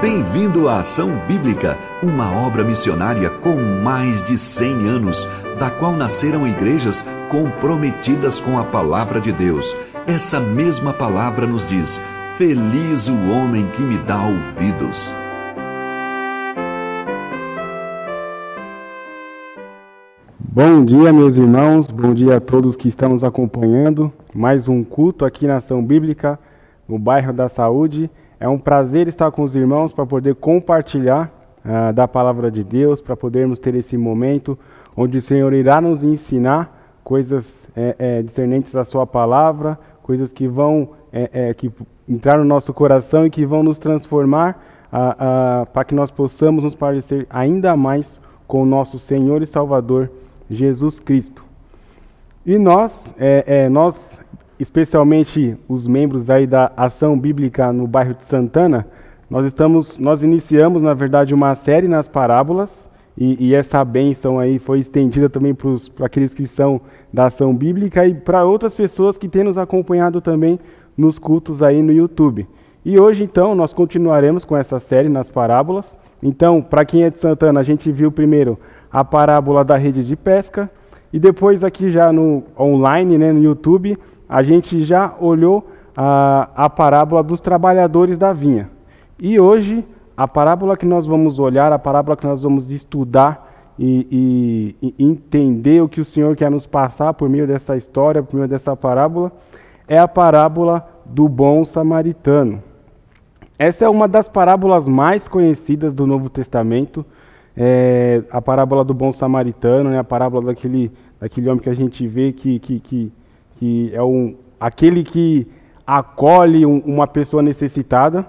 Bem-vindo à Ação Bíblica, uma obra missionária com mais de 100 anos, da qual nasceram igrejas comprometidas com a palavra de Deus. Essa mesma palavra nos diz: Feliz o homem que me dá ouvidos. Bom dia, meus irmãos, bom dia a todos que estão nos acompanhando. Mais um culto aqui na Ação Bíblica, no bairro da Saúde. É um prazer estar com os irmãos para poder compartilhar uh, da palavra de Deus, para podermos ter esse momento onde o Senhor irá nos ensinar coisas é, é, discernentes da Sua palavra, coisas que vão é, que entrar no nosso coração e que vão nos transformar uh, uh, para que nós possamos nos parecer ainda mais com o nosso Senhor e Salvador Jesus Cristo. E nós, nós especialmente os membros aí da Ação Bíblica no bairro de Santana, nós estamos, nós iniciamos na verdade uma série nas parábolas e, e essa bênção aí foi estendida também para aqueles que são da Ação Bíblica e para outras pessoas que têm nos acompanhado também nos cultos aí no YouTube. E hoje então nós continuaremos com essa série nas parábolas. Então, para quem é de Santana, a gente viu primeiro a parábola da rede de pesca e depois aqui já no online, né, no YouTube, a gente já olhou a, a parábola dos trabalhadores da vinha. E hoje, a parábola que nós vamos olhar, a parábola que nós vamos estudar e, e, e entender o que o Senhor quer nos passar por meio dessa história, por meio dessa parábola, é a parábola do bom samaritano. Essa é uma das parábolas mais conhecidas do Novo Testamento, é a parábola do bom samaritano, né, a parábola daquele, daquele homem que a gente vê que, que, que que é um, aquele que acolhe um, uma pessoa necessitada.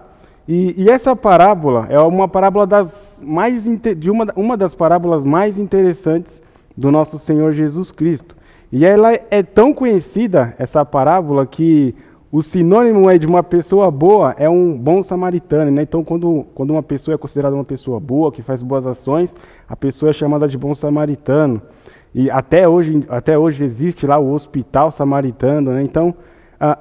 E, e, essa parábola é uma parábola das mais de uma, uma das parábolas mais interessantes do nosso Senhor Jesus Cristo. E ela é tão conhecida essa parábola que o sinônimo é de uma pessoa boa é um bom samaritano, né? Então, quando, quando uma pessoa é considerada uma pessoa boa, que faz boas ações, a pessoa é chamada de bom samaritano. E até hoje, até hoje existe lá o hospital samaritano. Né? Então,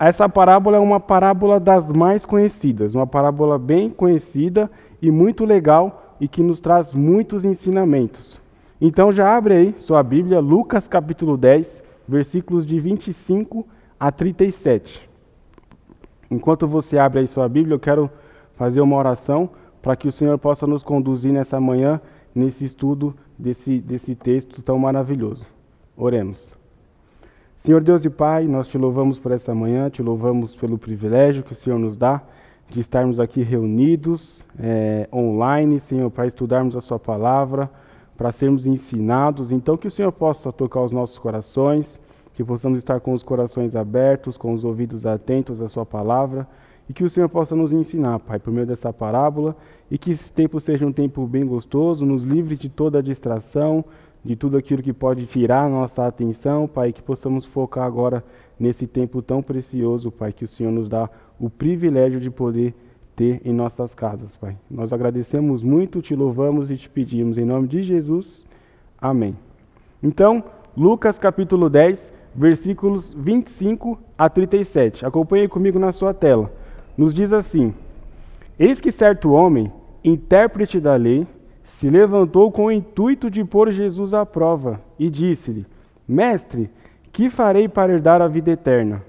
essa parábola é uma parábola das mais conhecidas, uma parábola bem conhecida e muito legal e que nos traz muitos ensinamentos. Então já abre aí sua Bíblia, Lucas capítulo 10, versículos de 25 a 37. Enquanto você abre aí sua Bíblia, eu quero fazer uma oração para que o Senhor possa nos conduzir nessa manhã, nesse estudo desse, desse texto tão maravilhoso. Oremos. Senhor Deus e Pai, nós te louvamos por essa manhã, te louvamos pelo privilégio que o Senhor nos dá de estarmos aqui reunidos é, online, Senhor, para estudarmos a Sua palavra, para sermos ensinados. Então, que o Senhor possa tocar os nossos corações, que possamos estar com os corações abertos, com os ouvidos atentos à Sua palavra e que o Senhor possa nos ensinar, Pai, por meio dessa parábola, e que esse tempo seja um tempo bem gostoso, nos livre de toda a distração, de tudo aquilo que pode tirar a nossa atenção, Pai, que possamos focar agora nesse tempo tão precioso, Pai, que o Senhor nos dá o privilégio de poder ter em nossas casas, Pai. Nós agradecemos muito, te louvamos e te pedimos, em nome de Jesus. Amém. Então, Lucas capítulo 10, versículos 25 a 37. Acompanhe comigo na sua tela nos diz assim: Eis que certo homem, intérprete da lei, se levantou com o intuito de pôr Jesus à prova e disse-lhe: Mestre, que farei para herdar a vida eterna?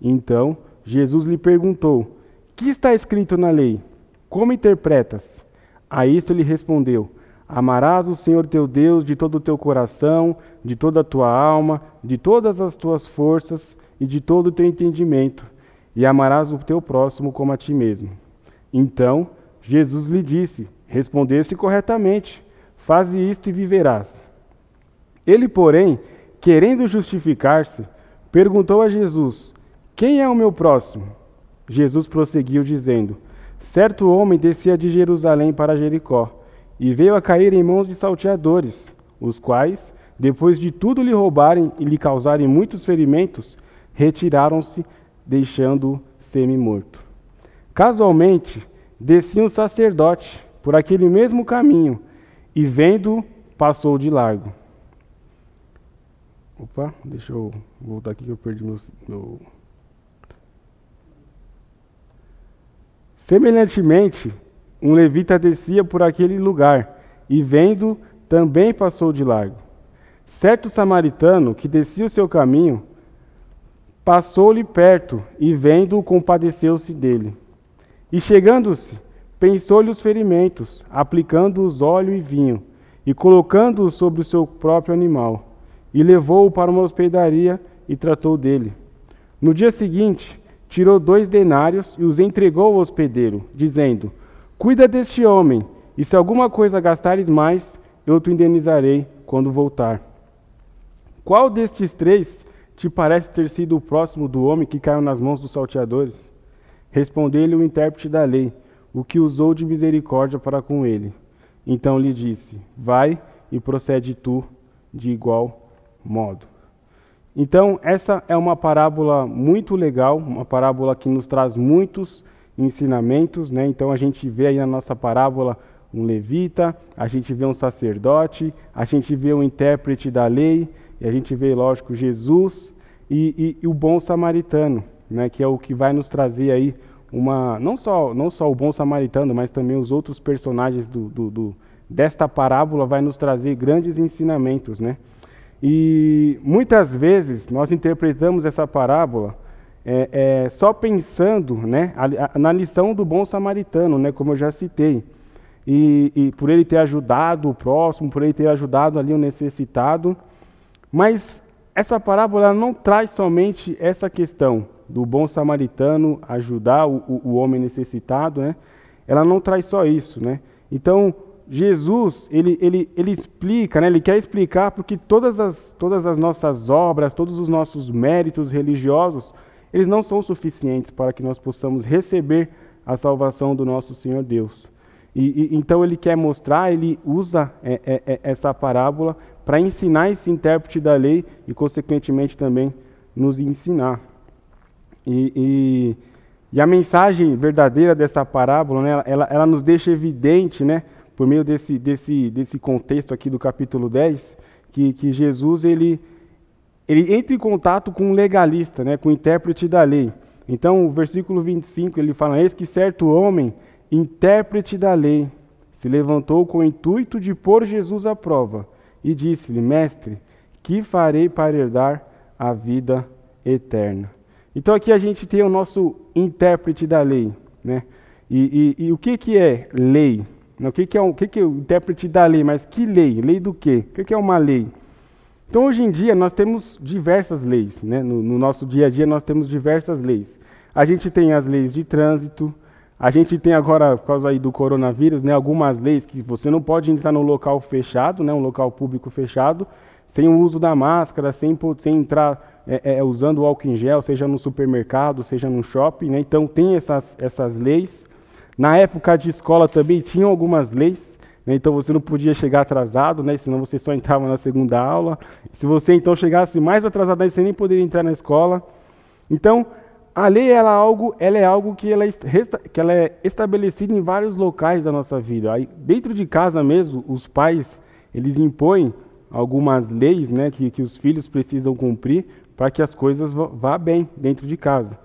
Então Jesus lhe perguntou: Que está escrito na lei? Como interpretas? A isto ele respondeu: Amarás o Senhor teu Deus de todo o teu coração, de toda a tua alma, de todas as tuas forças e de todo o teu entendimento e amarás o teu próximo como a ti mesmo. Então Jesus lhe disse: Respondeste corretamente, faze isto e viverás. Ele, porém, querendo justificar-se, perguntou a Jesus: Quem é o meu próximo? Jesus prosseguiu, dizendo: Certo homem descia de Jerusalém para Jericó e veio a cair em mãos de salteadores, os quais, depois de tudo lhe roubarem e lhe causarem muitos ferimentos, retiraram-se deixando-o semi-morto. Casualmente, descia um sacerdote por aquele mesmo caminho e, vendo, passou de largo. Opa, deixa eu voltar aqui que eu perdi meu. meu... Semelhantemente, um levita descia por aquele lugar, e vendo, também passou de largo. Certo samaritano que descia o seu caminho, passou-lhe perto, e vendo-o, compadeceu-se dele. E chegando-se, pensou-lhe os ferimentos, aplicando-os óleo e vinho, e colocando-os sobre o seu próprio animal, e levou-o para uma hospedaria e tratou dele. No dia seguinte, tirou dois denários e os entregou ao hospedeiro, dizendo: Cuida deste homem, e se alguma coisa gastares mais, eu te indenizarei quando voltar. Qual destes três te parece ter sido o próximo do homem que caiu nas mãos dos salteadores? Respondeu-lhe o intérprete da lei, o que usou de misericórdia para com ele. Então lhe disse: Vai e procede tu de igual modo. Então, essa é uma parábola muito legal, uma parábola que nos traz muitos ensinamentos, né? Então a gente vê aí na nossa parábola um levita, a gente vê um sacerdote, a gente vê um intérprete da lei, e a gente vê, lógico, Jesus e, e, e, o bom samaritano, né? Que é o que vai nos trazer aí uma não só não só o bom samaritano, mas também os outros personagens do, do, do desta parábola vai nos trazer grandes ensinamentos, né? E muitas vezes nós interpretamos essa parábola é, é, só pensando né, a, a, na lição do bom samaritano, né, como eu já citei. E, e, por ele ter ajudado o próximo, por ele ter ajudado ali o necessitado. Mas essa parábola não traz somente essa questão do bom samaritano ajudar o, o, homem necessitado, né? Ela não traz só isso, né? Então, Jesus, ele, ele, ele explica, né? ele quer explicar porque todas as, todas as nossas obras, todos os nossos méritos religiosos, eles não são suficientes para que nós possamos receber a salvação do nosso Senhor Deus. E, e então ele quer mostrar, ele usa é, é, é essa parábola para ensinar esse intérprete da lei e, consequentemente, também nos ensinar. E, e, e a mensagem verdadeira dessa parábola, né, ela, ela nos deixa evidente, né, por meio desse, desse, desse contexto aqui do capítulo 10, que, que Jesus ele, ele entra em contato com um legalista, né, com o intérprete da lei. Então, o versículo 25, ele fala: Eis que certo homem, intérprete da lei, se levantou com o intuito de pôr Jesus à prova e disse-lhe: Mestre, que farei para herdar a vida eterna? Então, aqui a gente tem o nosso intérprete da lei. Né? E, e, e o que, que é lei? O que, que, é, o que, que é o intérprete da lei? Mas que lei? Lei do quê? O que, que é uma lei? Então, hoje em dia, nós temos diversas leis. Né? No, no, nosso dia a dia, nós temos diversas leis. A gente tem as leis de trânsito, a gente tem agora, por causa aí do coronavírus, né, algumas leis que você não pode entrar num local fechado, né, um local público fechado, sem o uso da máscara, sem, sem entrar é, é, usando o álcool em gel, seja no supermercado, seja no shopping. Né? Então, tem essas, essas leis. Na época de escola também tinham algumas leis né? Então você não podia chegar atrasado, né? senão você só entrava na segunda aula. Se você então chegasse mais atrasado, você nem poderia entrar na escola. Então, a lei ela é algo, ela é algo que ela, é, que ela é estabelecida em vários locais da nossa vida. Aí, dentro de casa mesmo, os pais eles impõem algumas leis né, que, que os filhos precisam cumprir para que as coisas vá bem dentro de casa.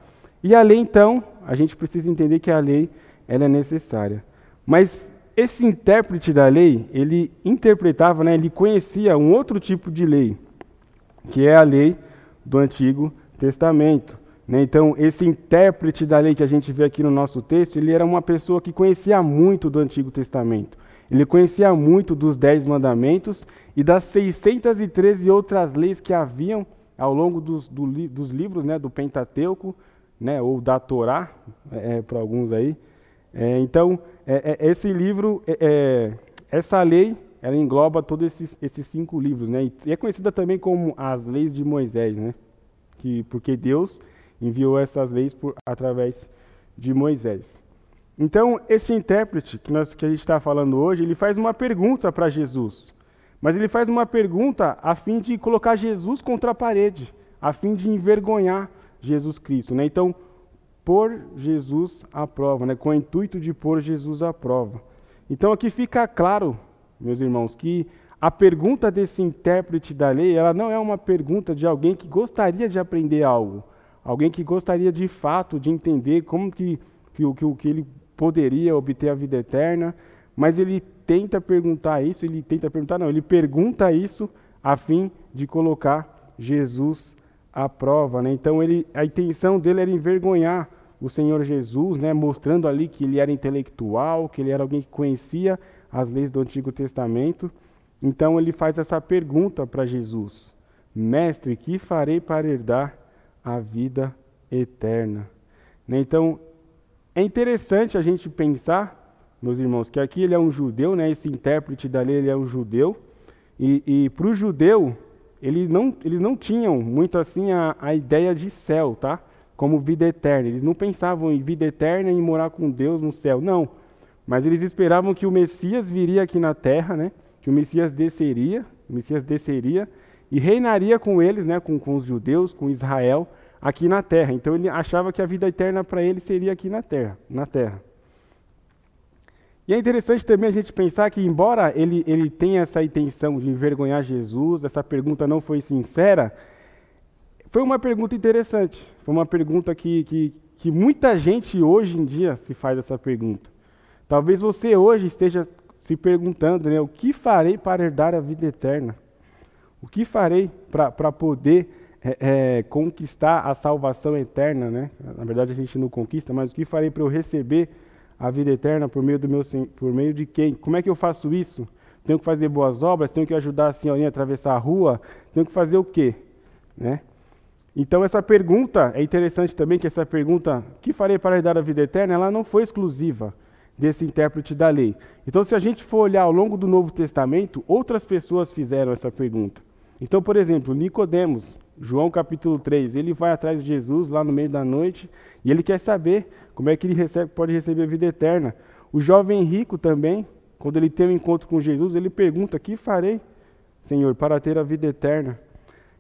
E a lei, então, a gente precisa entender que a lei ela é necessária. Mas esse intérprete da lei, ele interpretava, né, ele conhecia um outro tipo de lei, que é a lei do Antigo Testamento. Né? Então, esse intérprete da lei que a gente vê aqui no nosso texto, ele era uma pessoa que conhecia muito do Antigo Testamento. Ele conhecia muito dos Dez Mandamentos e das 613 outras leis que haviam ao longo dos, do, dos livros né, do Pentateuco, né, ou da Torá, é, é para alguns aí. É, então, é, é, esse livro, é, essa lei, ela engloba todos esses, esses cinco livros, né? E é conhecida também como as leis de Moisés, né? Que, porque Deus enviou essas leis por, através de Moisés. Então, esse intérprete que, nós, que a gente está falando hoje, ele faz uma pergunta para Jesus. Mas ele faz uma pergunta a fim de colocar Jesus contra a parede, a fim de envergonhar Jesus Cristo. Né? Então, pôr Jesus à prova, né? com o intuito de pôr Jesus à prova. Então aqui fica claro, meus irmãos, que a pergunta desse intérprete da lei, ela não é uma pergunta de alguém que gostaria de aprender algo, alguém que gostaria de fato de entender como que, que, que, que ele poderia obter a vida eterna, mas ele tenta perguntar isso, ele tenta perguntar, não, ele pergunta isso a fim de colocar Jesus à prova. Né? Então ele, a intenção dele era envergonhar o Senhor Jesus, né? mostrando ali que ele era intelectual, que ele era alguém que conhecia as leis do Antigo Testamento. Então ele faz essa pergunta para Jesus: Mestre, que farei para herdar a vida eterna? Né? Então é interessante a gente pensar, meus irmãos, que aqui ele é um judeu, né? esse intérprete da lei ele é um judeu, e, e para o judeu eles não, eles não tinham muito assim a, a ideia de céu, tá? Como vida eterna. Eles não pensavam em vida eterna e em morar com Deus no céu, não. Mas eles esperavam que o Messias viria aqui na terra, né? Que o Messias desceria, o Messias desceria e reinaria com eles, né? Com, com os judeus, com Israel aqui na terra. Então ele achava que a vida eterna para ele seria aqui na terra, na terra. E é interessante também a gente pensar que, embora ele, ele tenha essa intenção de envergonhar Jesus, essa pergunta não foi sincera, foi uma pergunta interessante. Foi uma pergunta que, que, que muita gente hoje em dia se faz essa pergunta. Talvez você hoje esteja se perguntando, né, o que farei para herdar a vida eterna? O que farei para poder é, é, conquistar a salvação eterna, né? Na verdade a gente não conquista, mas o que farei para eu receber a vida eterna por meio do meu por meio de quem? Como é que eu faço isso? Tenho que fazer boas obras, tenho que ajudar a senhorinha a atravessar a rua, tenho que fazer o quê? Né? Então essa pergunta, é interessante também que essa pergunta, que farei para herdar a vida eterna, ela não foi exclusiva desse intérprete da lei. Então se a gente for olhar ao longo do Novo Testamento, outras pessoas fizeram essa pergunta. Então, por exemplo, Nicodemos, João capítulo 3, ele vai atrás de Jesus lá no meio da noite e ele quer saber como é que ele recebe, pode receber a vida eterna. O jovem rico também, quando ele tem um encontro com Jesus, ele pergunta: Que farei, Senhor, para ter a vida eterna?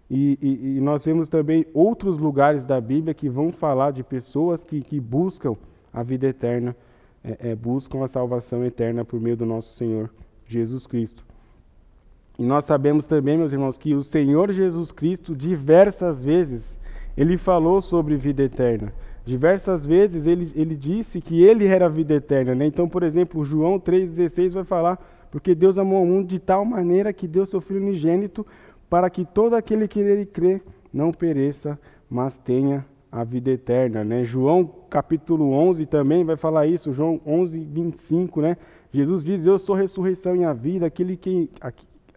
E, e, e nós vemos também outros lugares da Bíblia que vão falar de pessoas que, que buscam a vida eterna, é, é, buscam a salvação eterna por meio do nosso Senhor Jesus Cristo. E nós sabemos também, meus irmãos, que o Senhor Jesus Cristo, diversas vezes, ele falou sobre vida eterna. Diversas vezes ele, ele disse que ele era a vida eterna. Né? Então, por exemplo, João 3,16 vai falar: Porque Deus amou o mundo de tal maneira que deu seu Filho unigênito, para que todo aquele que nele crê não pereça, mas tenha a vida eterna. Né? João capítulo 11 também vai falar isso, João 11, 25. Né? Jesus diz: Eu sou a ressurreição e a vida, aquele que,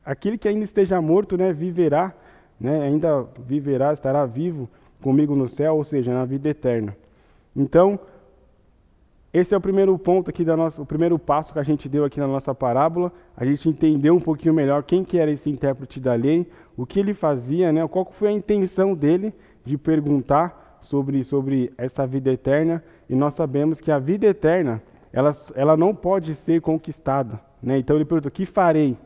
aquele que ainda esteja morto, né, viverá, né, ainda viverá, estará vivo comigo no céu, ou seja, na vida eterna. Então, esse é o primeiro ponto aqui da nossa, o primeiro passo que a gente deu aqui na nossa parábola. A gente entendeu um pouquinho melhor quem que era esse intérprete da lei, o que ele fazia, né, qual foi a intenção dele de perguntar sobre, sobre essa vida eterna. E nós sabemos que a vida eterna, ela, ela não pode ser conquistada. Né? Então ele perguntou: que farei?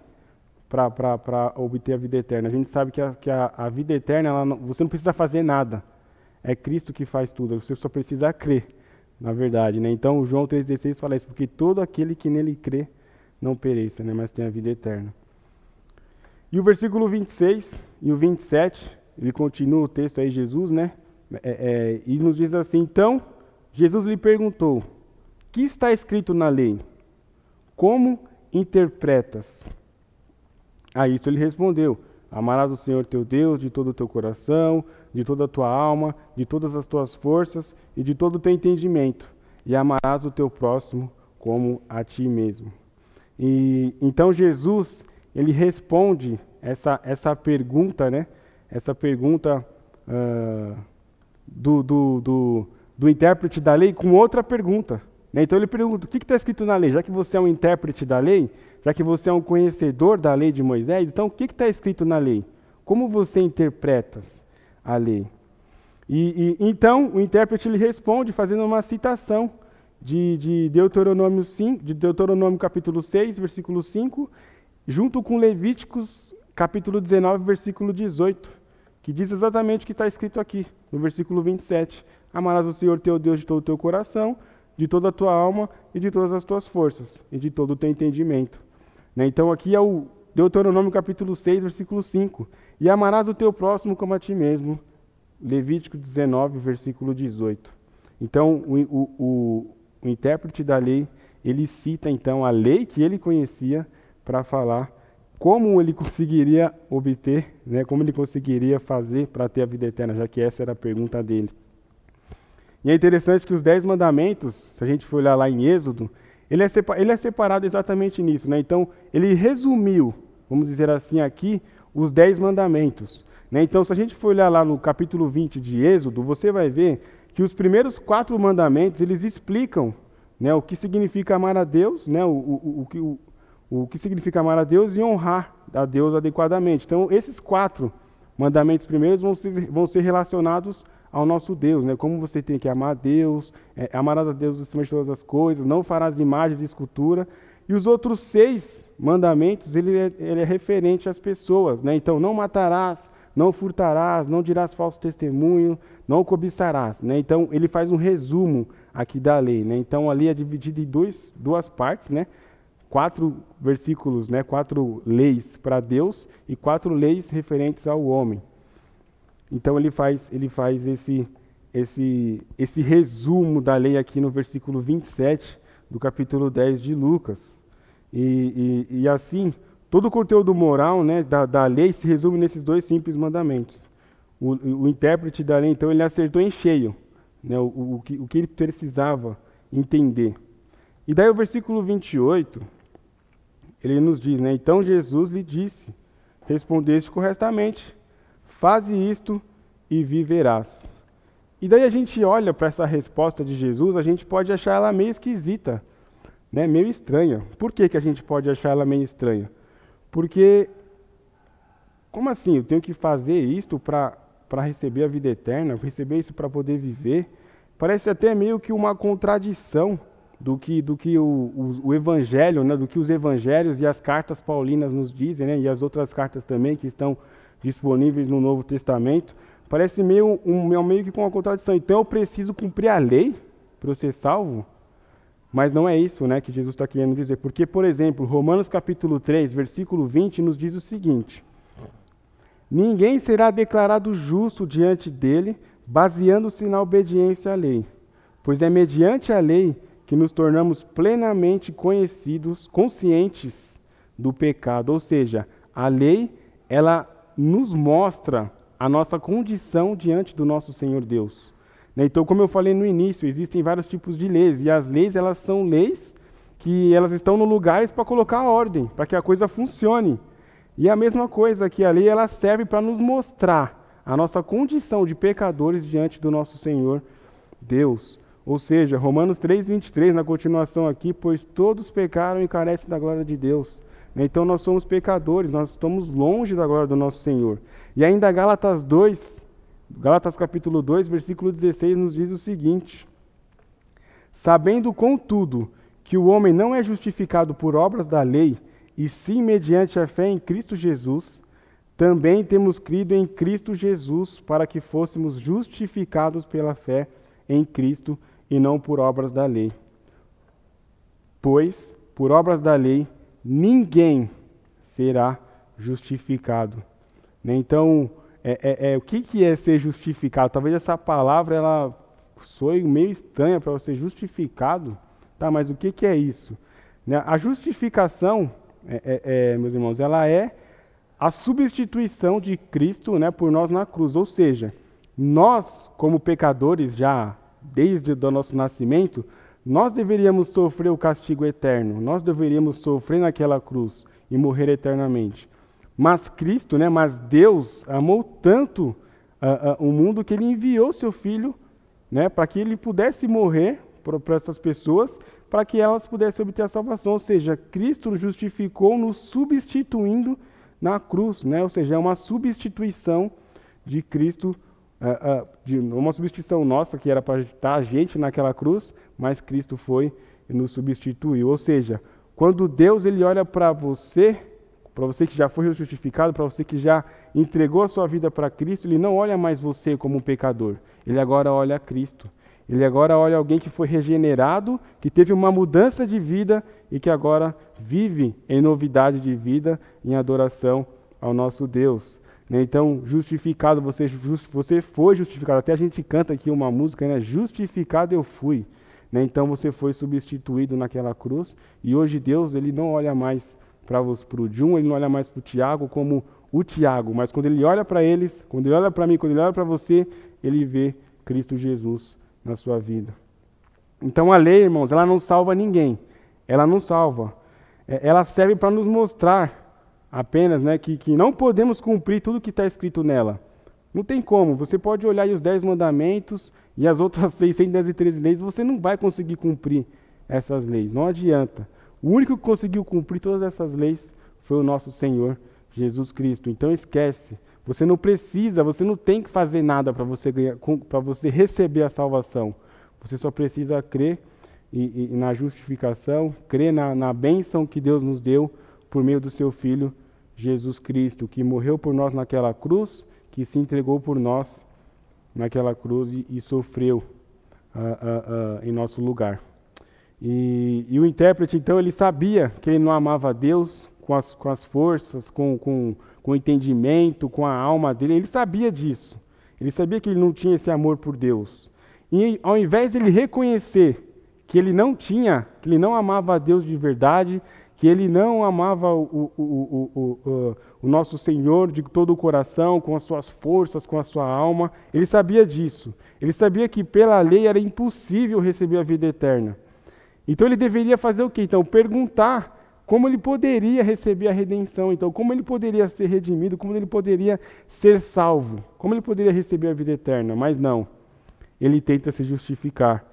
Para obter a vida eterna. A gente sabe que a, que a, a vida eterna, não, você não precisa fazer nada. É Cristo que faz tudo, você só precisa crer, na verdade. Né? Então, João 3,16 fala isso, porque todo aquele que nele crê não pereça, né? mas tem a vida eterna. E o versículo 26 e o 27, ele continua o texto aí, Jesus, né? É, é, e nos diz assim: Então, Jesus lhe perguntou: Que está escrito na lei? Como interpretas? A isso ele respondeu: Amarás o Senhor teu Deus de todo o teu coração, de toda a tua alma, de todas as tuas forças e de todo o teu entendimento, e amarás o teu próximo como a ti mesmo. E então Jesus ele responde essa essa pergunta, né? Essa pergunta uh, do, do, do, do intérprete da lei com outra pergunta. Né? Então ele pergunta: o que está escrito na lei? Já que você é um intérprete da lei, já que você é um conhecedor da lei de Moisés, então o que está escrito na lei? Como você interpreta a lei? E, e, então o intérprete ele responde fazendo uma citação de, de, Deuteronômio 5, de Deuteronômio capítulo 6, versículo 5, junto com Levíticos capítulo 19, versículo 18, que diz exatamente o que está escrito aqui, no versículo 27. Amarás o Senhor teu Deus de todo o teu coração, de toda a tua alma e de todas as tuas forças, e de todo o teu entendimento. Né? Então aqui é o Deuteronômio capítulo 6, versículo 5. E amarás o teu próximo como a ti mesmo. Levítico 19, versículo 18. Então o, o, o, o intérprete da lei, ele cita então a lei que ele conhecia para falar como ele conseguiria obter, né, como ele conseguiria fazer para ter a vida eterna, já que essa era a pergunta dele. E é interessante que os dez mandamentos, se a gente for olhar lá em Êxodo, ele é, ele é separado exatamente nisso. Né? Então, ele resumiu, vamos dizer assim aqui, os dez mandamentos. Né? Então, se a gente for olhar lá no capítulo 20 de Êxodo, você vai ver que os primeiros quatro mandamentos, eles explicam né, o que significa amar a Deus, né, o, o, o, o, que significa amar a Deus e honrar a Deus adequadamente. Então, esses quatro mandamentos primeiros vão ser, vão ser relacionados ao nosso Deus, né? Como você tem que amar Deus, é, amarás a Deus acima de todas as coisas, não farás imagens de escultura. E os outros seis mandamentos, ele é, ele é referente às pessoas, né? Então, não matarás, não furtarás, não dirás falso testemunho, não cobiçarás, né? Então, ele faz um resumo aqui da lei, né? Então, ali é dividido em dois, duas partes, né? Quatro versículos, né? Quatro leis para Deus e quatro leis referentes ao homem. Então ele faz, ele faz esse, esse, esse resumo da lei aqui no versículo 27 do capítulo 10 de Lucas. E, e, e assim, todo o conteúdo moral né, da, da lei se resume nesses dois simples mandamentos. O, o intérprete da lei, então, ele acertou em cheio né, o, o, que, o que ele precisava entender. E daí o versículo 28, ele nos diz, né, então Jesus lhe disse, respondeste corretamente, Faze isto e viverás. E daí a gente olha para essa resposta de Jesus, a gente pode achar ela meio esquisita, né? meio estranha. Por que, que a gente pode achar ela meio estranha? Porque, como assim? Eu tenho que fazer isto para receber a vida eterna, receber isso para poder viver? Parece até meio que uma contradição do que, do que o, o, o, evangelho, né? do que os evangelhos e as cartas paulinas nos dizem, né? e as outras cartas também que estão disponíveis no Novo Testamento, parece meio, um, meio que com uma contradição. Então eu preciso cumprir a lei para eu ser salvo? Mas não é isso né, que Jesus está querendo dizer. Porque, por exemplo, Romanos capítulo 3, versículo 20, nos diz o seguinte: Ninguém será declarado justo diante dele, baseando-se na obediência à lei. Pois é mediante a lei que nos tornamos plenamente conhecidos, conscientes do pecado. Ou seja, a lei, ela nos mostra a nossa condição diante do nosso Senhor Deus. Né? Então, como eu falei no início, existem vários tipos de leis e as leis elas são leis que elas estão no lugar para colocar ordem, para que a coisa funcione. E a mesma coisa que a lei ela serve para nos mostrar a nossa condição de pecadores diante do nosso Senhor Deus. Ou seja, Romanos 3:23 na continuação aqui, pois todos pecaram e carecem da glória de Deus. Então nós somos pecadores, nós estamos longe da glória do nosso Senhor. E ainda Gálatas 2, Gálatas capítulo 2, versículo 16 nos diz o seguinte: Sabendo contudo que o homem não é justificado por obras da lei, e sim mediante a fé em Cristo Jesus, também temos crido em Cristo Jesus para que fôssemos justificados pela fé em Cristo e não por obras da lei. Pois, por obras da lei, ninguém será justificado. Né? Então, é, é, é, o que, que é ser justificado? Talvez essa palavra ela soe meio estranha para você justificado. Tá, mas o que, que é isso? Né? A justificação, é, é, é, meus irmãos, ela é a substituição de Cristo né, por nós na cruz. Ou seja, nós, como pecadores, já desde o nosso nascimento, nós deveríamos sofrer o castigo eterno, nós deveríamos sofrer naquela cruz e morrer eternamente. Mas Cristo, né, mas Deus amou tanto uh, uh, o mundo que ele enviou seu filho né, para que ele pudesse morrer para essas pessoas, para que elas pudessem obter a salvação. Ou seja, Cristo justificou nos substituindo na cruz, né? ou seja, é uma substituição de Cristo de uma substituição nossa, que era para estar a gente naquela cruz, mas Cristo foi e nos substituiu. Ou seja, quando Deus ele olha para você, para você que já foi justificado, para você que já entregou a sua vida para Cristo, ele não olha mais você como um pecador. Ele agora olha Cristo. Ele agora olha alguém que foi regenerado, que teve uma mudança de vida e que agora vive em novidade de vida, em adoração ao nosso Deus. Né? Então, justificado, você, just, você foi justificado. Até a gente canta aqui uma música, né? Justificado eu fui. Né? Então você foi substituído naquela cruz e hoje Deus ele não olha mais para o Jun, ele não olha mais para o Tiago como o Tiago, mas quando ele olha para eles, quando ele olha para mim, quando ele olha para você, ele vê Cristo Jesus na sua vida. Então a lei, irmãos, ela não salva ninguém. Ela não salva. É, ela serve para nos mostrar apenas né, que, que não podemos cumprir tudo que está escrito nela. Não tem como. Você pode olhar os dez mandamentos e as outras 613 leis, você não vai conseguir cumprir essas leis. Não adianta. O único que conseguiu cumprir todas essas leis foi o nosso Senhor Jesus Cristo. Então esquece. Você não precisa, você não tem que fazer nada para você para você receber a salvação. Você só precisa crer e, e na justificação, crer na, na bênção que Deus nos deu por meio do seu Filho Jesus Cristo, que morreu por nós naquela cruz, que se entregou por nós naquela cruz e, e sofreu uh, uh, uh, em nosso lugar. E, e, o intérprete, então, ele sabia que ele não amava Deus com as, com as forças, com, com, com o entendimento, com a alma dele. Ele sabia disso. Ele sabia que ele não tinha esse amor por Deus. E ao invés de ele reconhecer que ele não tinha, que ele não amava a Deus de verdade, que ele não amava o, o, o, o, nosso Senhor de todo o coração, com as suas forças, com a sua alma. Ele sabia disso. Ele sabia que pela lei era impossível receber a vida eterna. Então ele deveria fazer o quê? Então, perguntar como ele poderia receber a redenção. Então, como ele poderia ser redimido, como ele poderia ser salvo, como ele poderia receber a vida eterna. Mas não. Ele tenta se justificar.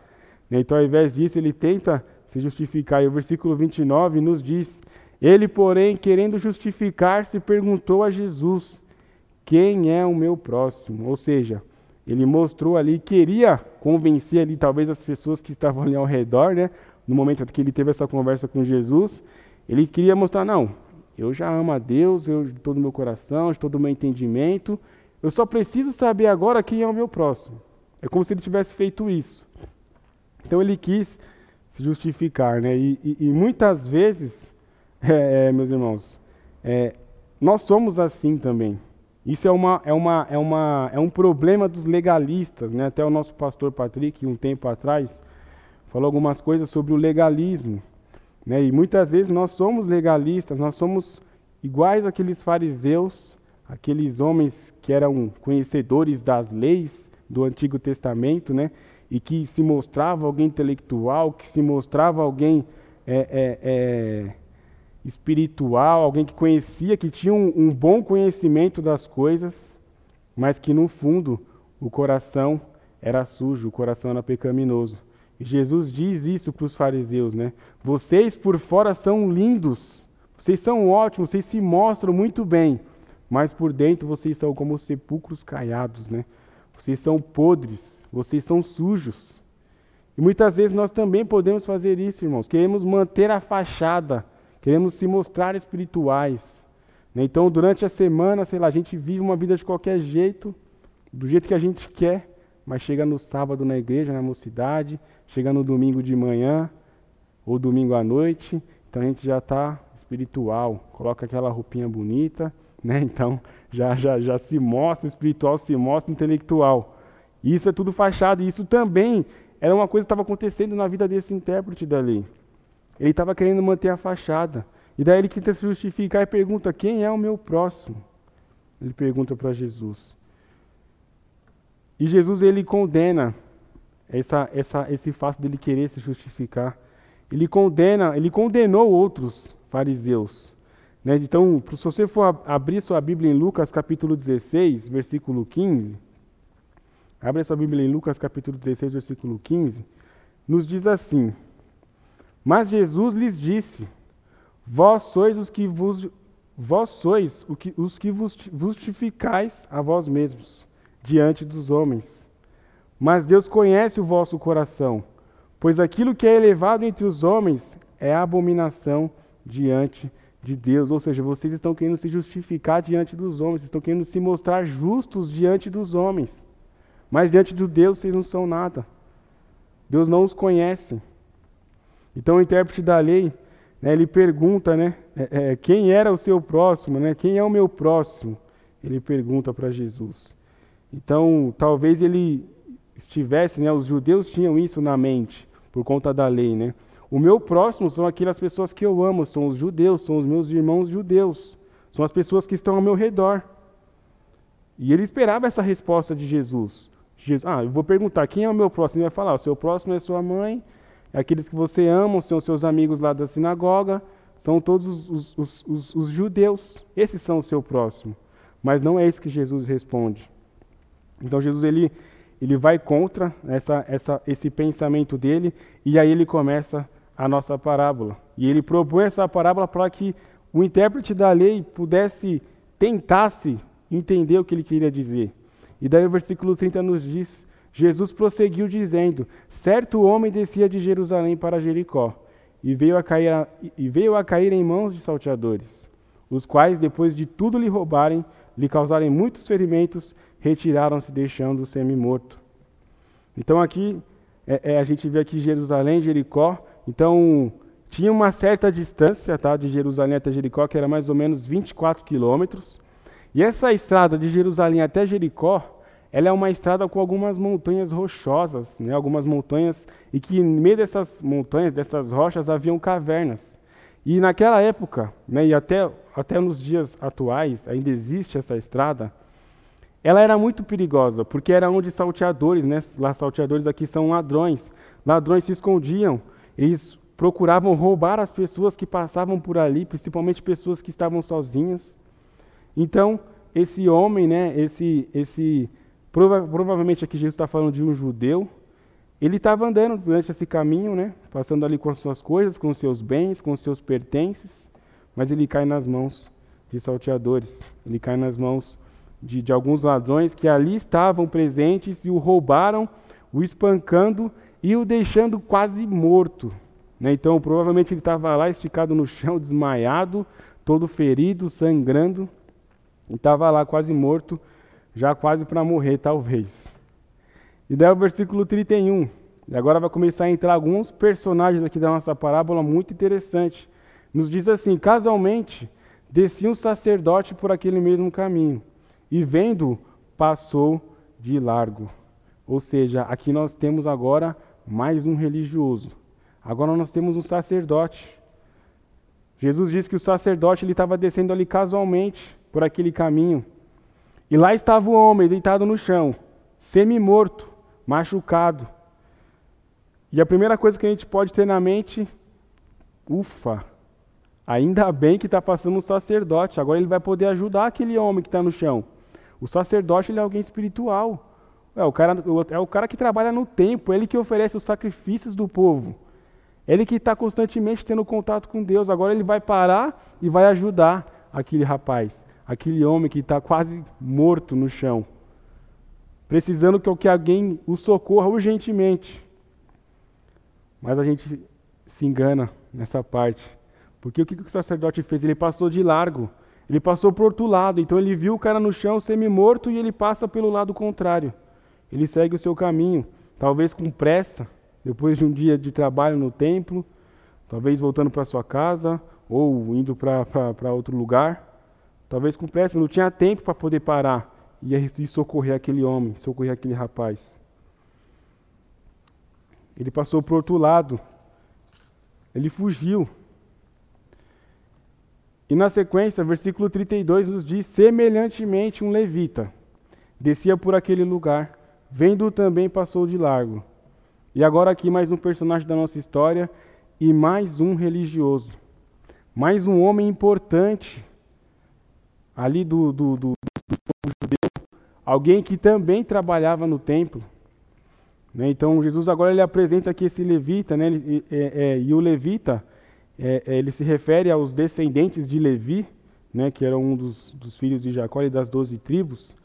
Então, ao invés disso, ele tenta se justificar. E o versículo 29 nos diz: Ele, porém, querendo justificar-se, perguntou a Jesus: Quem é o meu próximo? Ou seja, ele mostrou ali, queria convencer ali talvez as pessoas que estavam ali ao redor, né? No momento que ele teve essa conversa com Jesus, ele queria mostrar: não, eu já amo a Deus, eu de todo o meu coração, de todo o meu entendimento. Eu só preciso saber agora quem é o meu próximo. É como se ele tivesse feito isso. Então ele quis justificar, né? E, e, e muitas vezes, é, é, meus irmãos, é, nós somos assim também. Isso é, uma, é, uma, é, uma, é um problema dos legalistas, né? Até o nosso pastor Patrick, um tempo atrás, falou algumas coisas sobre o legalismo. Né? E muitas vezes nós somos legalistas, nós somos iguais àqueles fariseus, aqueles homens que eram conhecedores das leis do Antigo Testamento, né? E que se mostrava alguém intelectual, que se mostrava alguém é, é, é, espiritual, alguém que conhecia, que tinha um, um bom conhecimento das coisas, mas que no fundo o coração era sujo, o coração era pecaminoso. E Jesus diz isso para os fariseus, né? Vocês por fora são lindos, vocês são ótimos, vocês se mostram muito bem, mas por dentro vocês são como sepulcros caiados, né? Vocês são podres, vocês são sujos. E muitas vezes nós também podemos fazer isso, irmãos. Queremos manter a fachada, queremos se mostrar espirituais. Né? Então, durante a semana, sei lá, a gente vive uma vida de qualquer jeito, do jeito que a gente quer, mas chega no sábado na igreja, na mocidade, chega no domingo de manhã ou domingo à noite, então a gente já está espiritual, coloca aquela roupinha bonita, né? Então já, já, já se mostra espiritual, se mostra intelectual. E isso é tudo fachada, e isso também era uma coisa que estava acontecendo na vida desse intérprete da lei. Ele estava querendo manter a fachada. E daí ele tenta se justificar e pergunta: quem é o meu próximo? Ele pergunta para Jesus. E Jesus ele condena essa, essa, esse fato dele querer se justificar. Ele condena, ele condenou outros fariseus. Né? Então, se você for abrir sua Bíblia em Lucas capítulo 16, versículo 15, Abre sua Bíblia em Lucas capítulo 16, versículo 15. Nos diz assim: Mas Jesus lhes disse: Vós sois os que vos vós sois os que vos justificais a vós mesmos diante dos homens. Mas Deus conhece o vosso coração, pois aquilo que é elevado entre os homens é abominação diante de Deus. Ou seja, vocês estão querendo se justificar diante dos homens, estão querendo se mostrar justos diante dos homens. Mas diante de Deus vocês não são nada. Deus não os conhece. Então o intérprete da lei, né, ele pergunta, né, é, é, quem era o seu próximo, né, quem é o meu próximo? Ele pergunta para Jesus. Então talvez ele estivesse, né, os judeus tinham isso na mente. por conta da lei, né? O meu próximo são aquelas pessoas que eu amo, são os judeus, são os meus irmãos judeus, são as pessoas que estão ao meu redor. E ele esperava essa resposta de Jesus. Jesus ah, eu vou perguntar, quem é o meu próximo? Ele vai falar, o seu próximo é sua mãe, é aqueles que você ama, são seus amigos lá da sinagoga, são todos os, os, os, os judeus. Esses são o seu próximo. Mas não é isso que Jesus responde. Então Jesus ele, ele vai contra essa, essa, esse pensamento dele e aí ele começa a nossa parábola. E ele propõe essa parábola para que o intérprete da lei pudesse, tentasse entender o que ele queria dizer. E daí o versículo 30 nos diz: Jesus prosseguiu dizendo: Certo homem descia de Jerusalém para Jericó e veio a cair, a, e veio a cair em mãos de salteadores, os quais, depois de tudo lhe roubarem, lhe causarem muitos ferimentos, retiraram-se, deixando-o semi-morto. Então aqui é, é, a gente vê aqui Jerusalém, Jericó. Então tinha uma certa distância tá, de Jerusalém até Jericó, que era mais ou menos 24 quilômetros. E essa estrada de Jerusalém até Jericó, ela é uma estrada com algumas montanhas rochosas, né, algumas montanhas, e que no meio dessas montanhas, dessas rochas, haviam cavernas. E naquela época, né, e até, até nos dias atuais, ainda existe essa estrada, ela era muito perigosa, porque era onde salteadores, né, lá salteadores aqui são ladrões, ladrões se escondiam, eles procuravam roubar as pessoas que passavam por ali, principalmente pessoas que estavam sozinhas. Então, esse homem, né, esse, esse prova provavelmente aqui Jesus está falando de um judeu, ele estava andando durante esse caminho, né, passando ali com as suas coisas, com os seus bens, com os seus pertences, mas ele cai nas mãos de salteadores, ele cai nas mãos de, de alguns ladrões que ali estavam presentes e o roubaram, o espancando e o deixando quase morto. Né? Então, provavelmente ele estava lá esticado no chão, desmaiado, todo ferido, sangrando. Estava lá quase morto, já quase para morrer, talvez. E daí o versículo 31. E agora vai começar a entrar alguns personagens aqui da nossa parábola muito interessante. Nos diz assim: casualmente, descia um sacerdote por aquele mesmo caminho, e vendo, passou de largo. Ou seja, aqui nós temos agora mais um religioso. Agora nós temos um sacerdote. Jesus disse que o sacerdote ele estava descendo ali casualmente por aquele caminho. E lá estava o homem deitado no chão, semi-morto, machucado. E a primeira coisa que a gente pode ter na mente, ufa, ainda bem que está passando um sacerdote, agora ele vai poder ajudar aquele homem que está no chão. O sacerdote ele é alguém espiritual. É o, cara, é o cara que trabalha no templo, ele que oferece os sacrifícios do povo. Ele que está constantemente tendo contato com Deus. Agora ele vai parar e vai ajudar aquele rapaz aquele homem que está quase morto no chão, precisando que alguém o socorra urgentemente. Mas a gente se engana nessa parte. Porque o que o sacerdote fez? Ele passou de largo. Ele passou para outro lado. Então ele viu o cara no chão semi-morto e ele passa pelo lado contrário. Ele segue o seu caminho, talvez com pressa, depois de um dia de trabalho no templo, talvez voltando para sua casa ou indo para outro lugar. Talvez com pressa, não tinha tempo para poder parar e socorrer aquele homem, socorrer aquele rapaz. Ele passou para o outro lado. Ele fugiu. E na sequência, versículo 32 nos diz: semelhantemente um levita descia por aquele lugar, vendo também passou de largo. E agora aqui mais um personagem da nossa história e mais um religioso. Mais um homem importante ali do, do, do, do povo judeu, alguém que também trabalhava no templo. Né? Então Jesus agora ele apresenta aqui esse levita, né? É, é, e o levita é, é, ele se refere aos descendentes de Levi, né? que eram um dos, dos filhos de Jacó e das doze tribos.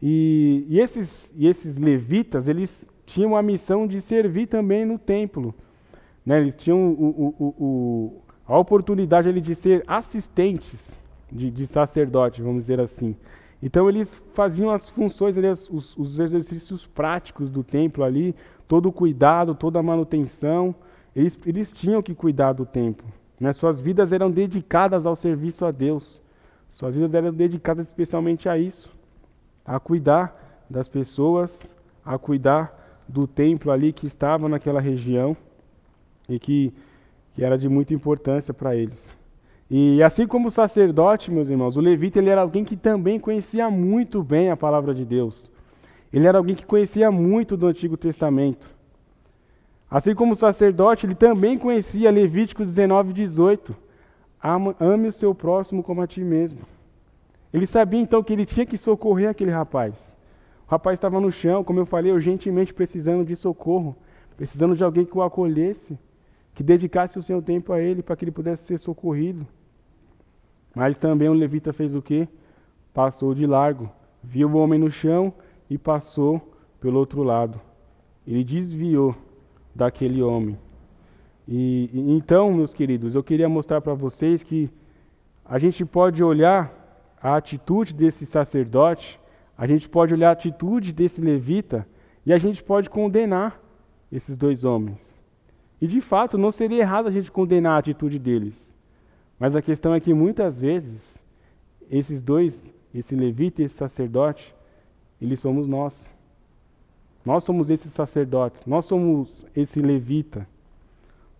E, e, esses, e esses levitas eles tinham a missão de servir também no templo. Né? Eles tinham o, o, o, a oportunidade de ser assistentes de, de sacerdote, vamos dizer assim. Então eles faziam as funções, ali, os, os, exercícios práticos do templo ali, todo o cuidado, toda a manutenção. Eles, eles tinham que cuidar do templo. Né? Suas vidas eram dedicadas ao serviço a Deus. Suas vidas eram dedicadas especialmente a isso, a cuidar das pessoas, a cuidar do templo ali que estava naquela região. e que, que era de muita importância para eles. E assim como o sacerdote, meus irmãos, o levita ele era alguém que também conhecia muito bem a palavra de Deus. Ele era alguém que conhecia muito do Antigo Testamento. Assim como o sacerdote, ele também conhecia Levítico 19, 18. Ame o seu próximo como a ti mesmo. Ele sabia então que ele tinha que socorrer aquele rapaz. O rapaz estava no chão, como eu falei, urgentemente precisando de socorro, precisando de alguém que o acolhesse, que dedicasse o seu tempo a ele para que ele pudesse ser socorrido. Mas também o levita fez o quê? Passou de largo, viu o homem no chão e passou pelo outro lado. Ele desviou daquele homem. E, e então, meus queridos, eu queria mostrar para vocês que a gente pode olhar a atitude desse sacerdote, a gente pode olhar a atitude desse levita e a gente pode condenar esses dois homens. E de fato, não seria errado a gente condenar a atitude deles. Mas a questão é que muitas vezes esses dois, esse levita e esse sacerdote, eles somos nós. Nós somos esses sacerdotes, nós somos esse levita.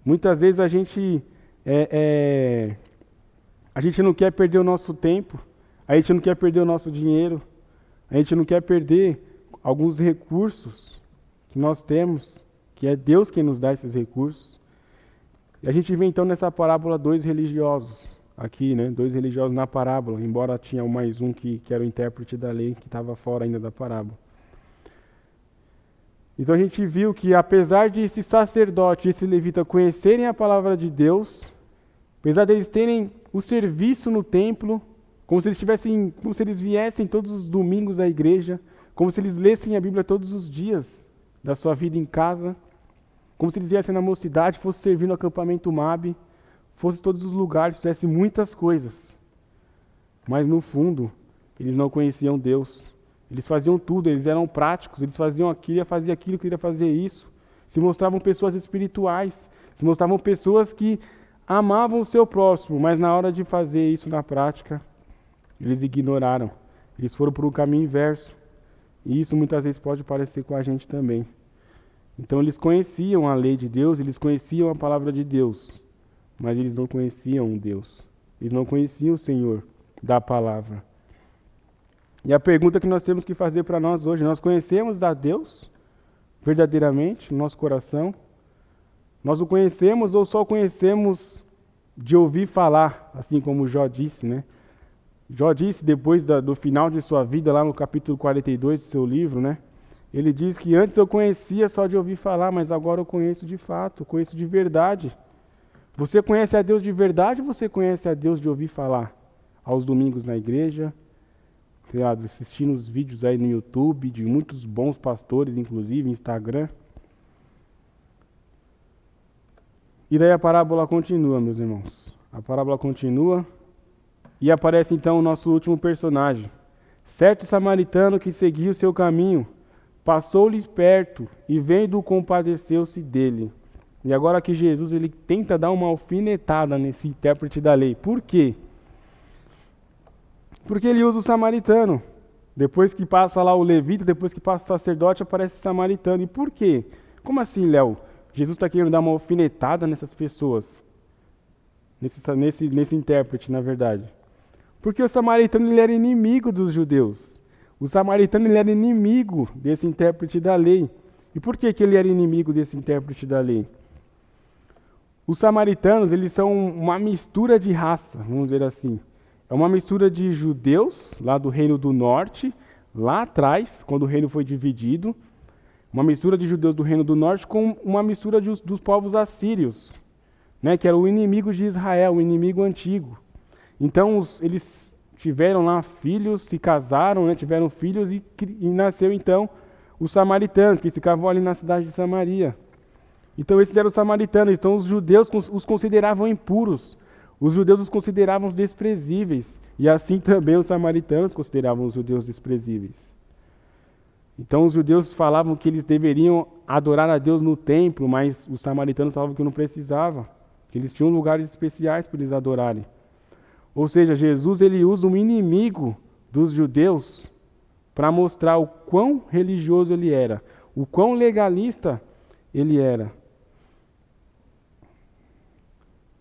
Muitas vezes a gente é, é, a gente não quer perder o nosso tempo, a gente não quer perder o nosso dinheiro, a gente não quer perder alguns recursos que nós temos, que é Deus quem nos dá esses recursos. E a gente vê então nessa parábola dois religiosos aqui, né? Dois religiosos na parábola, embora tinha mais um que, que era o intérprete da lei que estava fora ainda da parábola. Então a gente viu que apesar de esse sacerdote e esse levita conhecerem a palavra de Deus, apesar deles terem o serviço no templo, como se eles tivessem, como se eles viessem todos os domingos à igreja, como se eles lessem a Bíblia todos os dias da sua vida em casa, como se eles viessem na mocidade, fossem servir no acampamento MAB, fossem todos os lugares, fizessem muitas coisas. Mas no fundo, eles não conheciam Deus. Eles faziam tudo, eles eram práticos, eles faziam aquilo, faziam aquilo, queria fazer isso. Se mostravam pessoas espirituais, se mostravam pessoas que amavam o seu próximo, mas na hora de fazer isso na prática, eles ignoraram. Eles foram por um caminho inverso. E isso muitas vezes pode parecer com a gente também. Então eles conheciam a lei de Deus, eles conheciam a palavra de Deus, mas eles não conheciam Deus. Eles não conheciam o Senhor da palavra. E a pergunta que nós temos que fazer para nós hoje: nós conhecemos a Deus verdadeiramente no nosso coração? Nós o conhecemos ou só conhecemos de ouvir falar, assim como Jó disse, né? Jó disse depois da, do final de sua vida, lá no capítulo 42 do seu livro, né? Ele diz que antes eu conhecia só de ouvir falar, mas agora eu conheço de fato, conheço de verdade. Você conhece a Deus de verdade ou você conhece a Deus de ouvir falar? Aos domingos na igreja, assistindo os vídeos aí no YouTube de muitos bons pastores, inclusive Instagram. E daí a parábola continua, meus irmãos. A parábola continua e aparece então o nosso último personagem. Certo samaritano que seguia o seu caminho, passou-lhe perto e vendo compadeceu-se dele. E agora que Jesus ele tenta dar uma alfinetada nesse intérprete da lei. Por quê? Porque ele usa o samaritano. Depois que passa lá o levita, depois que passa o sacerdote, aparece o samaritano. E por quê? Como assim, Léo? Jesus está querendo dar uma alfinetada nessas pessoas. Nesse, nesse, nesse intérprete, na verdade. Porque o samaritano ele era inimigo dos judeus. O samaritano ele era inimigo desse intérprete da lei. E por que, que ele era inimigo desse intérprete da lei? Os samaritanos eles são uma mistura de raça, vamos dizer assim. É uma mistura de judeus, lá do Reino do Norte, lá atrás, quando o reino foi dividido, uma mistura de judeus do Reino do Norte com uma mistura de, dos povos assírios, né, que era o inimigo de Israel, o inimigo antigo. Então, os, eles tiveram lá filhos, se casaram, né, tiveram filhos e, e nasceu então os samaritanos, que ficavam ali na cidade de Samaria. Então, esses eram os samaritanos. Então, os judeus os consideravam impuros os judeus os consideravam desprezíveis, e assim também os samaritanos consideravam os judeus desprezíveis. Então os judeus falavam que eles deveriam adorar a Deus no templo, mas os samaritanos falavam que não precisava, que eles tinham lugares especiais para eles adorarem. Ou seja, Jesus ele usa um inimigo dos judeus para mostrar o quão religioso ele era, o quão legalista ele era.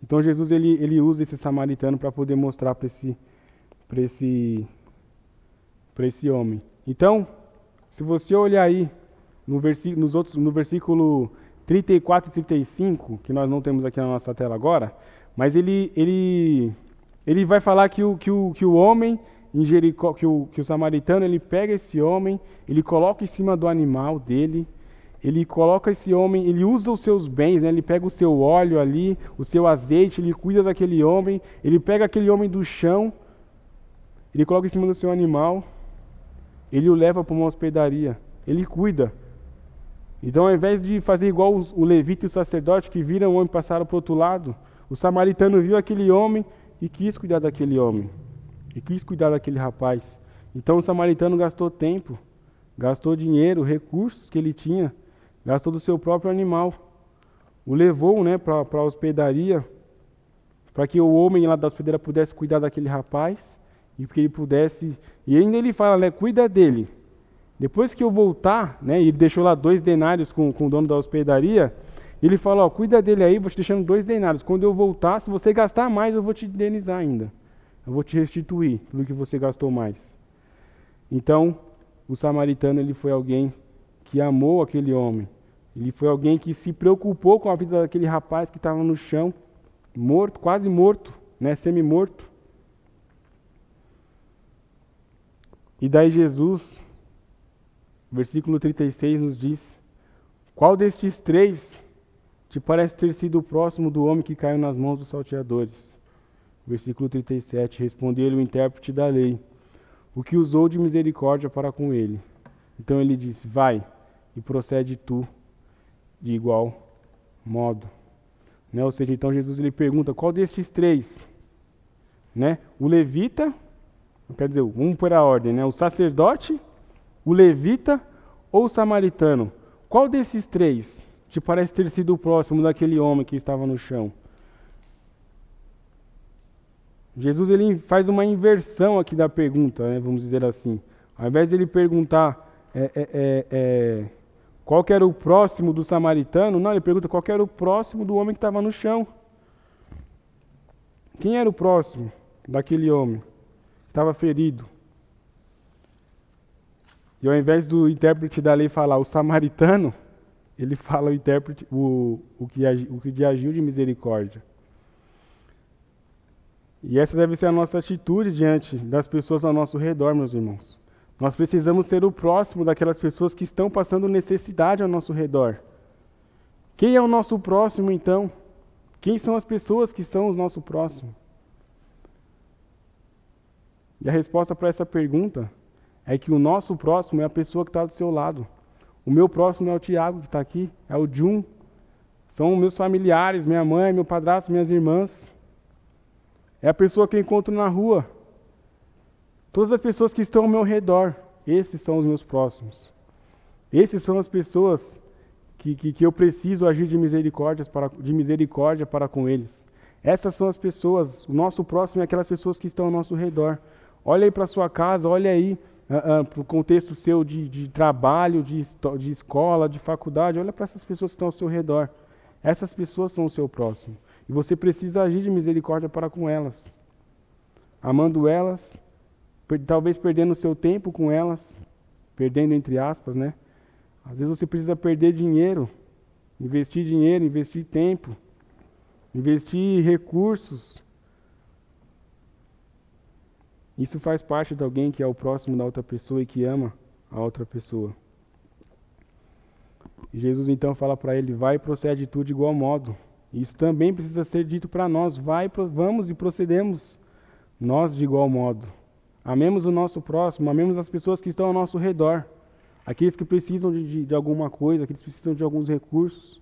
Então Jesus ele, ele usa esse samaritano para poder mostrar para esse, esse, esse homem. Então, se você olhar aí no, versículo, nos outros, no versículo 34 e 35, que nós não temos aqui na nossa tela agora, mas ele, ele, ele vai falar que o, que o, que o homem em Jericó, que o, que o samaritano ele pega esse homem, ele coloca em cima do animal dele, ele coloca esse homem, ele usa os seus bens, né? ele pega o seu óleo ali, o seu azeite, ele cuida daquele homem, ele pega aquele homem do chão, ele coloca em cima do seu animal, ele o leva para uma hospedaria, ele cuida. Então, ao invés de fazer igual o levita e o sacerdote que viram o homem passaram para o outro lado, o samaritano viu aquele homem e quis cuidar daquele homem e quis cuidar daquele rapaz. Então o samaritano gastou tempo, gastou dinheiro, recursos que ele tinha, gastou do seu próprio animal. O levou né, para a hospedaria, para que o homem lá da hospedaria pudesse cuidar daquele rapaz e que ele pudesse. E ainda ele fala, né, cuida dele. Depois que eu voltar, né, ele deixou lá dois denários com, com o dono da hospedaria. Ele fala, ó, cuida dele aí, vou te deixando dois denários. Quando eu voltar, se você gastar mais, eu vou te indenizar ainda eu vou te restituir tudo que você gastou mais. Então, o samaritano ele foi alguém que amou aquele homem. Ele foi alguém que se preocupou com a vida daquele rapaz que estava no chão, morto, quase morto, né, semi-morto. E daí Jesus, versículo 36 nos diz: Qual destes três te parece ter sido o próximo do homem que caiu nas mãos dos salteadores? Versículo 37. Respondeu-lhe o intérprete da lei, o que usou de misericórdia para com ele. Então ele disse: Vai e procede tu de igual modo. Né? Ou seja, então Jesus ele pergunta: qual destes três? Né? O levita, quer dizer, vamos por a ordem, né? o sacerdote, o levita ou o samaritano? Qual desses três te parece ter sido o próximo daquele homem que estava no chão? Jesus ele faz uma inversão aqui da pergunta, né, vamos dizer assim. Ao invés de ele perguntar é, é, é, é qual era o próximo do samaritano, não, ele pergunta qual era o próximo do homem que estava no chão. Quem era o próximo daquele homem que estava ferido? E ao invés do intérprete da lei falar o samaritano, ele fala o intérprete, o, o, que, o que agiu de misericórdia. E essa deve ser a nossa atitude diante das pessoas ao nosso redor, meus irmãos. Nós precisamos ser o próximo daquelas pessoas que estão passando necessidade ao nosso redor. Quem é o nosso próximo, então? Quem são as pessoas que são o nosso próximo? E a resposta para essa pergunta é que o nosso próximo é a pessoa que está do seu lado. O meu próximo é o Tiago, que está aqui, é o Jun. São meus familiares, minha mãe, meu padrasto, minhas irmãs. É a pessoa que eu encontro na rua. Todas as pessoas que estão ao meu redor, esses são os meus próximos. Esses são as pessoas que, que, que eu preciso agir de para, de misericórdia para com eles. Essas são as pessoas, o nosso próximo é aquelas pessoas que estão ao nosso redor. Olha aí para sua casa, olha aí uh, uh, para o contexto seu de, de trabalho, de, de escola, de faculdade, olha para essas pessoas que estão ao seu redor. Essas pessoas são o seu próximo. E você precisa agir de misericórdia para com elas, amando elas, talvez perdendo o seu tempo com elas, perdendo entre aspas, né? Às vezes você precisa perder dinheiro, investir dinheiro, investir tempo, investir recursos. Isso faz parte de alguém que é o próximo da outra pessoa e que ama a outra pessoa. Jesus então fala para ele: vai e procede tudo de igual modo. Isso também precisa ser dito para nós. Vai, vamos e procedemos nós de igual modo. Amemos o nosso próximo, amemos as pessoas que estão ao nosso redor, aqueles que precisam de, de, de alguma coisa, aqueles que precisam de alguns recursos.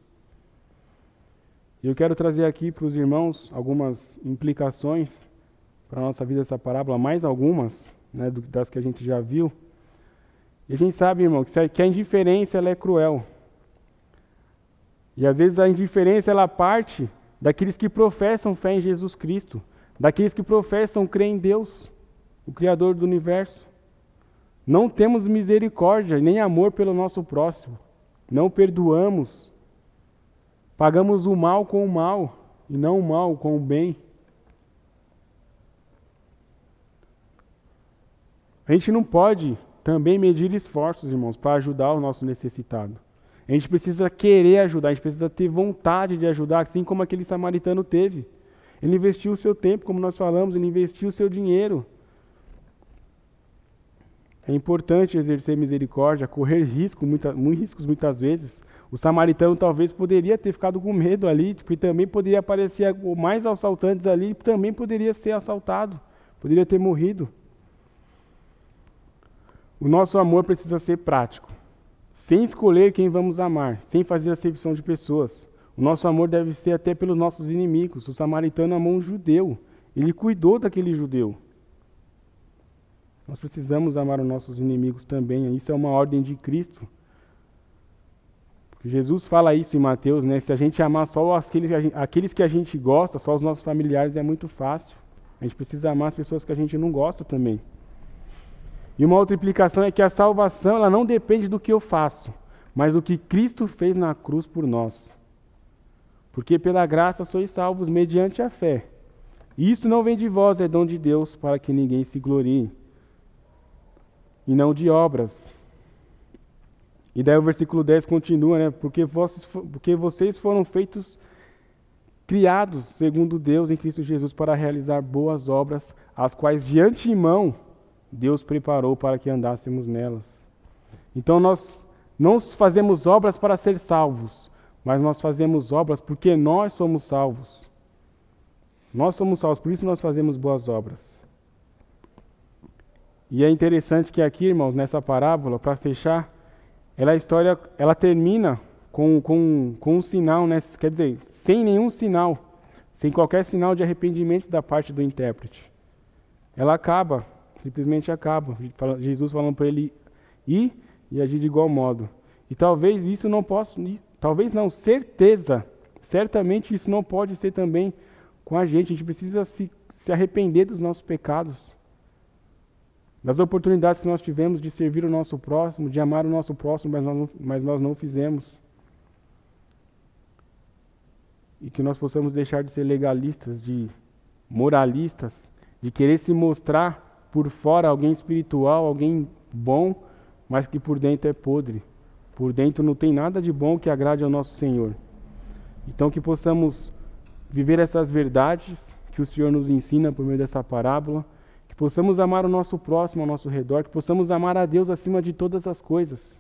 Eu quero trazer aqui para os irmãos algumas implicações para a nossa vida essa parábola, mais algumas, né, das que a gente já viu. E a gente sabe, irmão, que a indiferença ela é cruel. E às vezes a indiferença ela parte daqueles que professam fé em Jesus Cristo, daqueles que professam crer em Deus, o Criador do universo. Não temos misericórdia nem amor pelo nosso próximo. Não perdoamos. Pagamos o mal com o mal. e não o mal com o bem. A gente não pode também medir esforços, irmãos, para ajudar o nosso necessitado. A gente precisa querer ajudar, a gente precisa ter vontade de ajudar, assim como aquele samaritano teve. Ele investiu o seu tempo, como nós falamos, ele investiu o seu dinheiro. É importante exercer misericórdia, correr risco, muita, riscos muitas vezes. O samaritano talvez poderia ter ficado com medo ali, tipo, e também poderia aparecer mais assaltantes ali, também poderia ser assaltado, poderia ter morrido. O nosso amor precisa ser prático, sem escolher quem vamos amar, sem fazer acepção de pessoas. O nosso amor deve ser até pelos nossos inimigos. O samaritano amou um judeu, ele cuidou daquele judeu. Nós precisamos amar os nossos inimigos também. Isso é uma ordem de Cristo. Jesus fala isso em Mateus, né? Se a gente amar só aqueles aqueles que a gente gosta, só os nossos familiares, é muito fácil. A gente precisa amar as pessoas que a gente não gosta também. E uma outra implicação é que a salvação ela não depende do que eu faço, mas do que Cristo fez na cruz por nós. Porque pela graça sois salvos mediante a fé. E isto não vem de vós, é dom de Deus, para que ninguém se glorie. E não de obras. E daí o versículo 10 continua, né? Porque, vossos, porque vocês foram feitos, criados segundo Deus em Cristo Jesus para realizar boas obras, as quais de antemão Deus preparou para que andássemos nelas. Então nós não fazemos obras para ser salvos, mas nós fazemos obras porque nós somos salvos. Nós somos salvos, por isso nós fazemos boas obras. E é interessante que aqui, irmãos, nessa parábola, para fechar, ela a história, ela termina com, com, com um sinal, né? quer dizer, sem nenhum sinal, sem qualquer sinal de arrependimento da parte do intérprete. Ela acaba simplesmente acaba. Jesus falando para ele ir e agir de igual modo. E talvez isso não possa, talvez não, certeza, certamente isso não pode ser também com a gente. A gente precisa se, se arrepender dos nossos pecados, das oportunidades que nós tivemos de servir o nosso próximo, de amar o nosso próximo, mas nós não, mas nós não fizemos. E que nós possamos deixar de ser legalistas, de moralistas, de querer se mostrar por fora alguém espiritual, alguém bom, mas que por dentro é podre. Por dentro não tem nada de bom que agrade ao nosso Senhor. Então que possamos viver essas verdades que o Senhor nos ensina por meio dessa parábola, que possamos amar o nosso próximo ao nosso redor, que possamos amar a Deus acima de todas as coisas.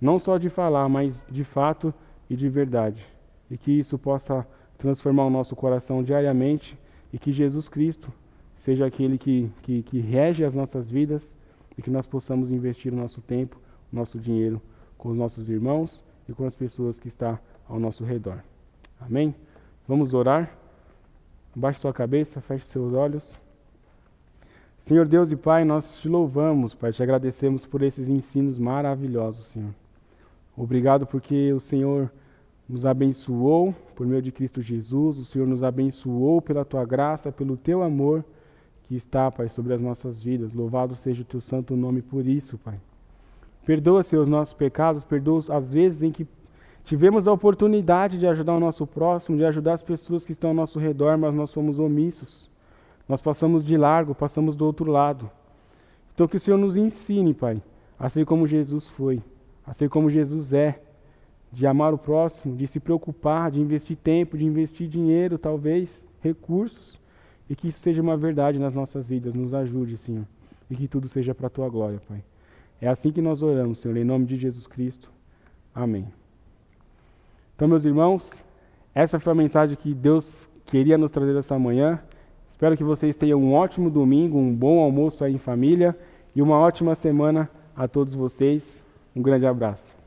Não só de falar, mas de fato e de verdade. E que isso possa transformar o nosso coração diariamente e que Jesus Cristo seja aquele que, que, que rege as nossas vidas e que nós possamos investir o nosso tempo, o nosso dinheiro com os nossos irmãos e com as pessoas que estão ao nosso redor. Amém? Vamos orar. Baixe sua cabeça, feche seus olhos. Senhor Deus e Pai, nós te louvamos, Pai, te agradecemos por esses ensinos maravilhosos, Senhor. Obrigado porque o Senhor nos abençoou por meio de Cristo Jesus, o Senhor nos abençoou pela tua graça, pelo teu amor que está, Pai, sobre as nossas vidas. Louvado seja o teu santo nome por isso, Pai. Perdoa, Senhor, os nossos pecados, perdoa as vezes em que tivemos a oportunidade de ajudar o nosso próximo, de ajudar as pessoas que estão ao nosso redor, mas nós fomos omissos. Nós passamos de largo, passamos do outro lado. Então que o Senhor nos ensine, Pai, a ser como Jesus foi, a ser como Jesus é, de amar o próximo, de se preocupar, de investir tempo, de investir dinheiro, talvez, recursos, e que isso seja uma verdade nas nossas vidas. Nos ajude, Senhor. E que tudo seja para a tua glória, Pai. É assim que nós oramos, Senhor, em nome de Jesus Cristo. Amém. Então, meus irmãos, essa foi a mensagem que Deus queria nos trazer essa manhã. Espero que vocês tenham um ótimo domingo, um bom almoço aí em família e uma ótima semana a todos vocês. Um grande abraço.